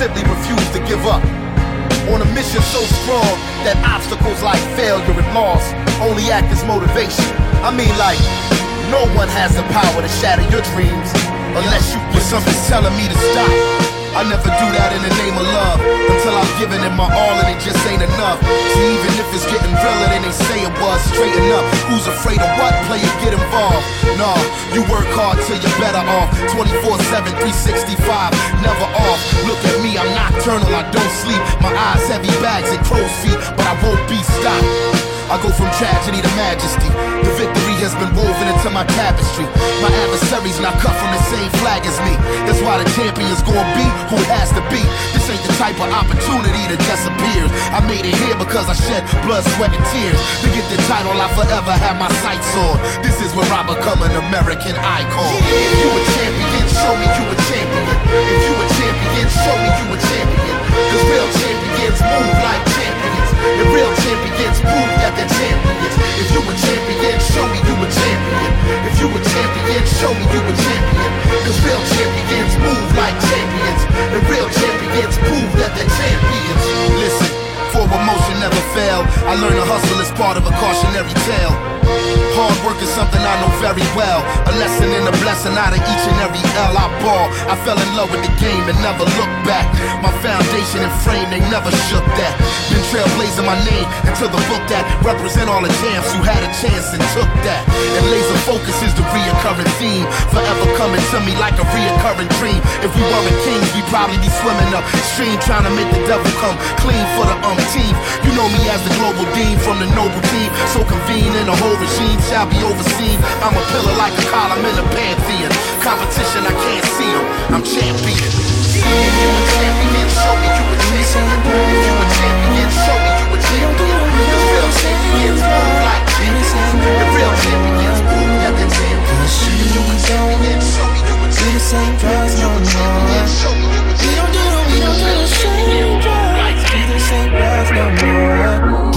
simply refuse to give up. On a mission so strong that obstacles like failure and loss only act as motivation. I mean, like, no one has the power to shatter your dreams unless you. But something's telling me to stop. I never do that in the name of love until I've given it my all and it just ain't enough. See, even if it's getting realer than they say it was, straighten up. Who's afraid of what? Player, get involved. Nah, you work hard till you're better off. 24 7, 365, never off. Look at me, I'm nocturnal, I don't sleep. My eyes heavy bags and crow's feet, but I won't be stopped. I go from tragedy to majesty. The victory has been woven into my tapestry. My adversaries not cut from the same flag as me. That's why the champion's gonna be who it has to be. This ain't the type of opportunity that disappears. I made it here because I shed blood, sweat, and tears. To get the title, I forever have my sights on. This is where I become an American icon. If you a champion, show me you a champion. If you a champion, show me you a champion. Cause real champions move like. The real champions prove that they're champions. If you a champion, show me you a champion. If you a champion, show me you a champion. Cause real champions move like champions. The real champions prove that they're champions. Listen, for emotion never fail. I learned to hustle as part of a cautionary tale. Hard work is something I know very well. A lesson and a blessing out of each and every L I ball. I fell in love with the game and never looked back. My foundation and frame, they never shook that. Been trailblazing my name until the book that represent all the champs who had a chance and took that. And laser focus is the reoccurring theme. Forever coming to me like a reoccurring dream. If we weren't kings, we'd probably be swimming upstream trying to make the devil come clean for the umpteenth. You know me as the global dean from the noble team. So convene in the whole regime shall be overseen. I'm a pillar like a column in a pantheon. Competition, I can't see them. I'm champion. If you a champion, show me you a champion. If you a champion, show me you a champion. The real champions move like champions. The real champions move that the champions. If you a champion, show me you a champion. the same drugs no more. We don't do the, we don't do the same drugs. Do the same drugs no more.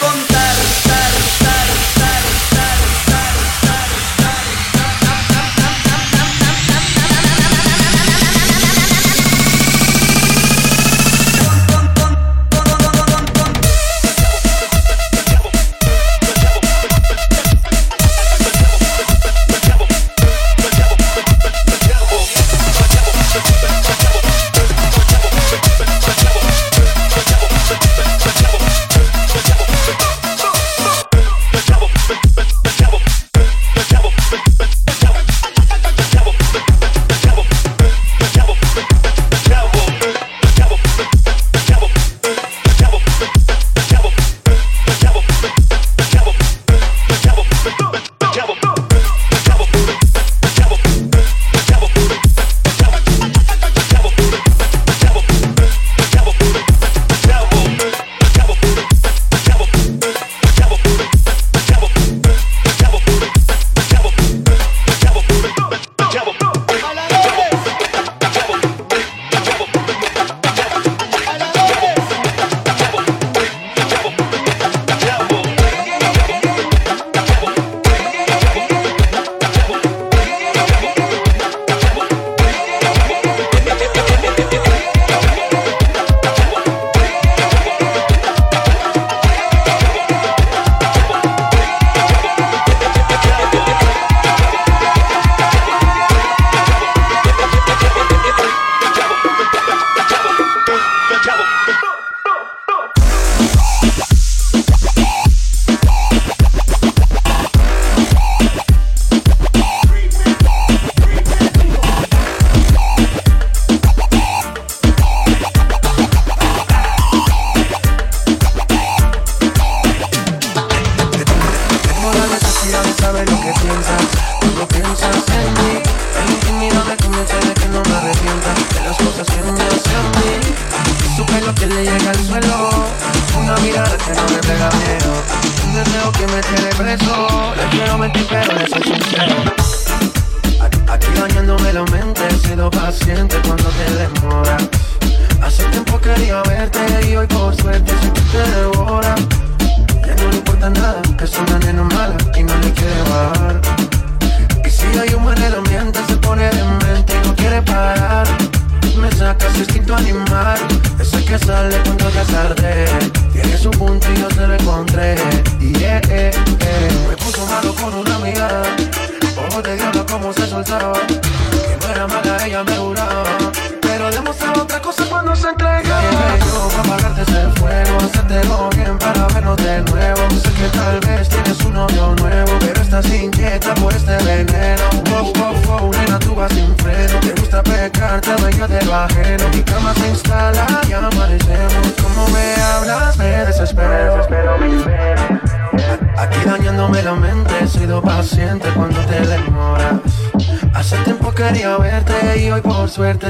contigo.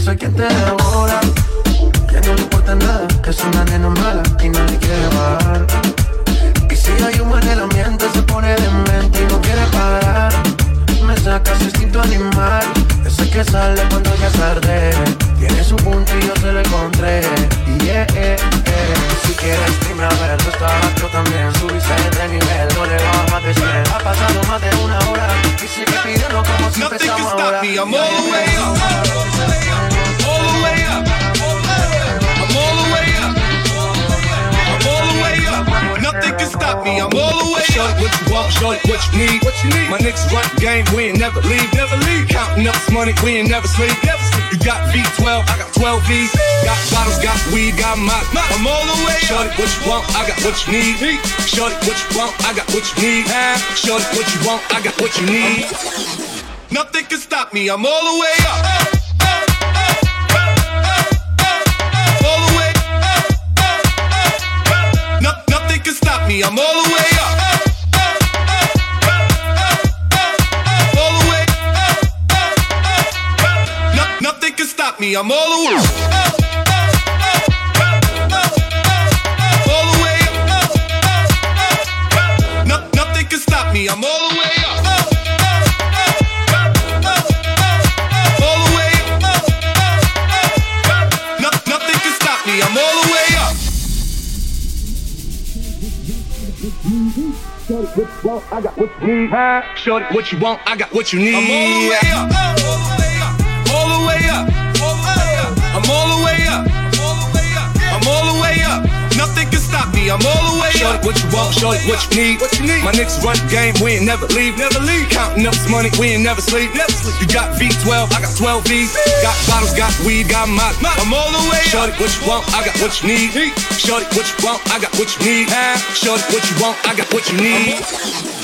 soy quien te what you need. Shorty, what you want? I got what you need. Shorty, what you want? I got what you need. Nothing can stop me. I'm all the way up. All the way. nothing can stop me. I'm all the way up. All the way. No, nothing can stop me. I'm all the way. Got what you need. Huh? Shorty, what you want? I got what you need. I'm all the way up. All the way up. All the way up. I'm all the way up. I'm all the way up. Nothing can stop me. I'm all the way shorty, up. what you want? Shorty, what you need? What you need? My niggas run the game. We ain't never leave. Never leave. Counting up this money. We ain't never sleep. Never sleep. You got V12. I got 12 V's. Got bottles. Got weed. Got my. I'm all the way shorty, up. Shorty, what you want? I got what you need. Shorty, what you want? I got what you need. Shorty, what you want? I got what you need.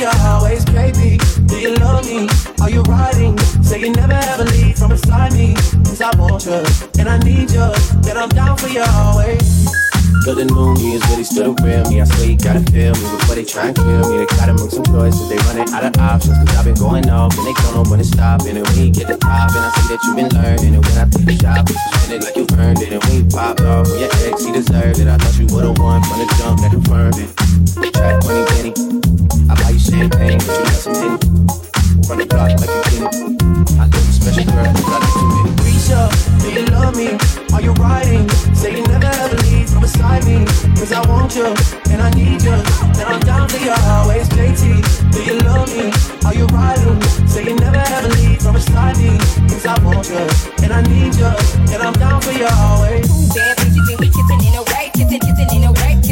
down for you always, baby. Do you love me? Are you riding? Say you never ever leave from beside me. Cause I want you, and I need you, and I'm down for you always. Cause the new me is really still the real me. I swear you gotta feel me before they try and kill me. They gotta make some choices. They running out of options. Cause I've been going off and they don't know when to stop. And when you get the top, and I see that you've been learning. And when I take the shot, you spend it like you earned it. And when you popped off with your ex, he deserved it. I thought you would've won from the jump that confirmed it. Track money, penny. I buy you champagne, but you got some hidden. Run the block like you did it. I think you special girl, cause I got too many. Risha, do you love me? Are you riding? Say you never ever leave from beside me. Cause I want you, and I need you. And I'm down for you always, JT. Do you love me? Are you riding? Say you never ever leave from beside me. Cause I want you, and I need you. And I'm down for you always. Bad bitches, and we kissing in a way. Kissing, kissing in a way.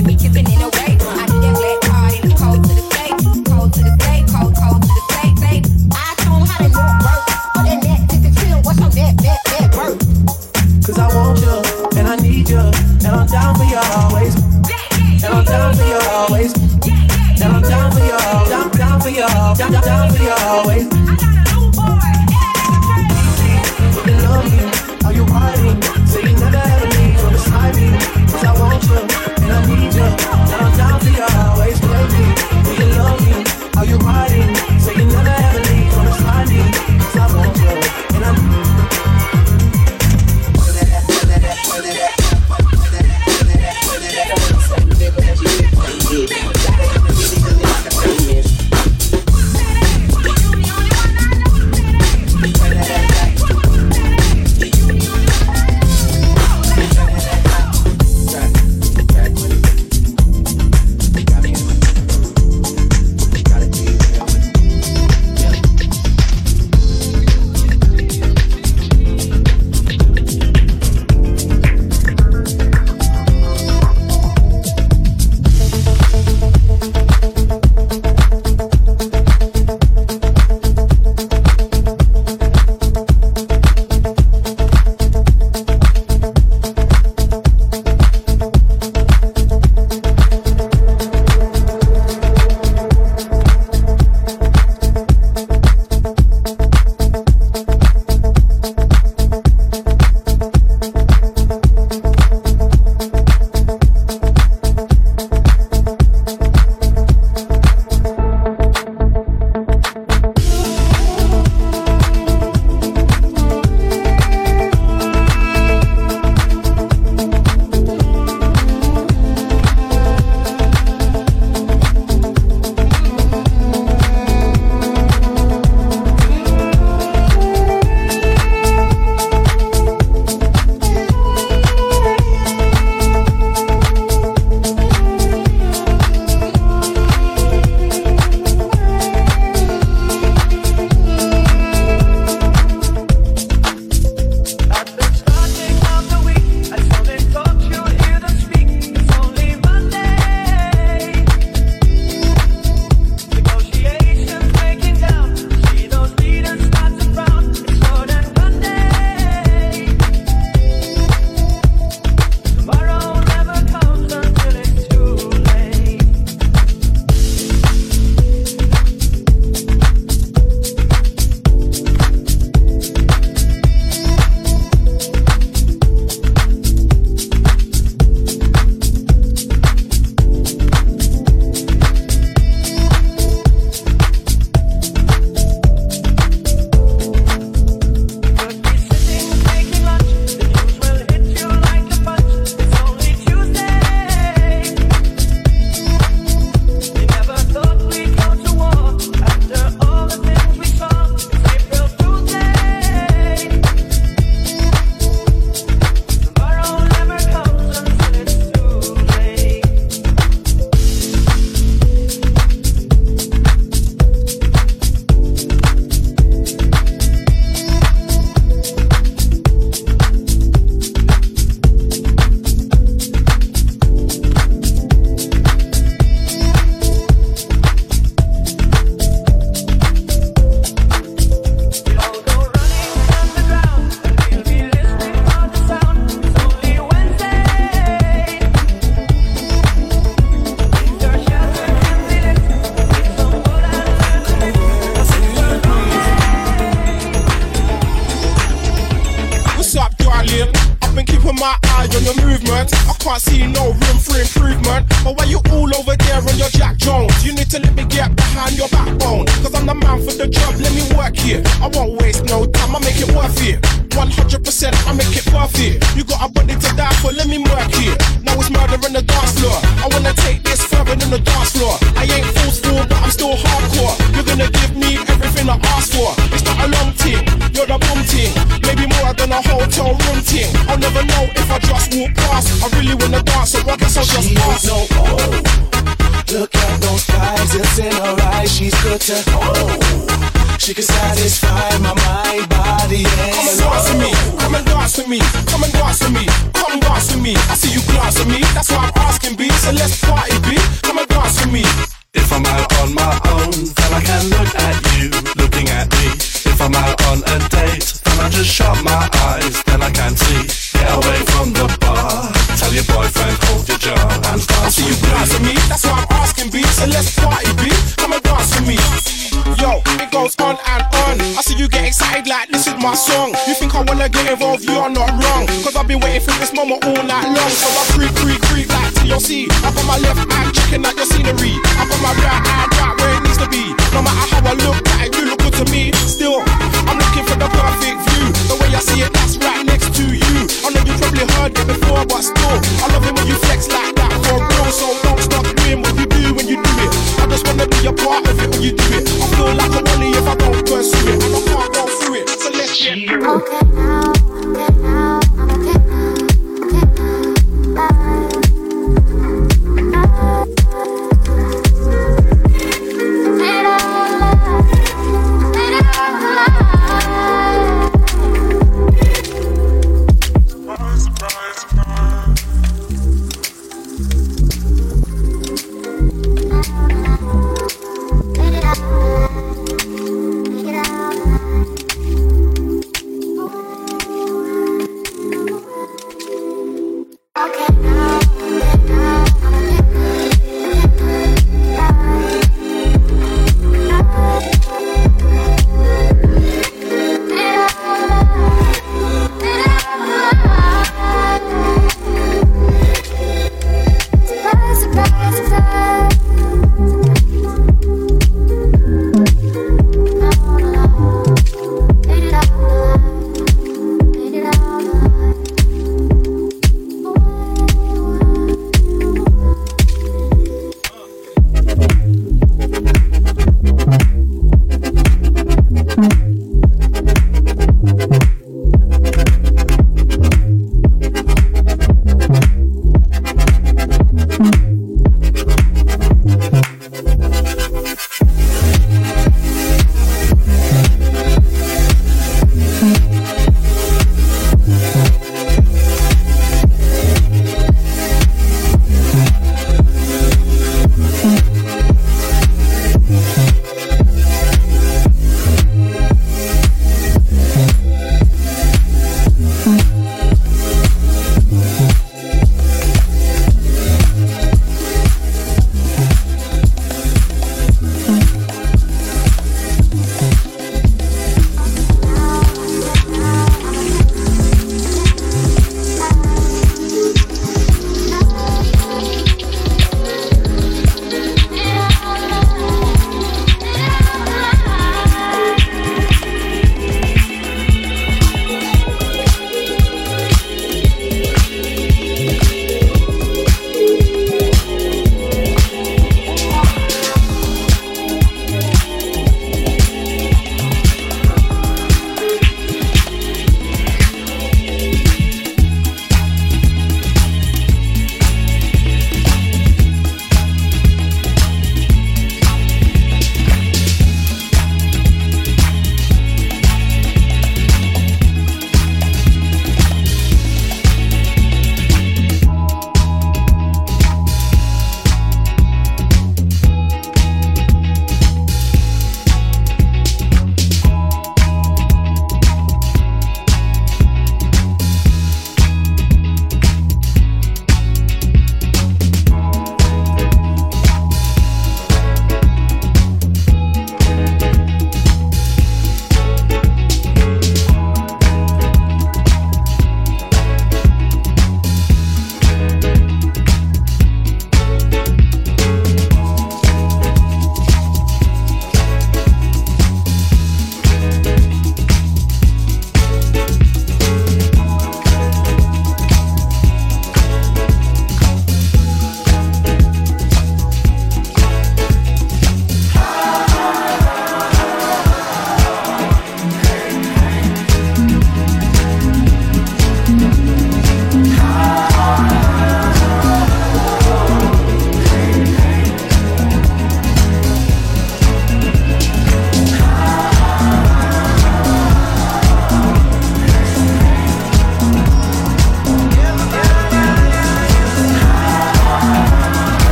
I'm down for you always. And I'm down for you always. And I'm down for you, down, for you, down, down for you always.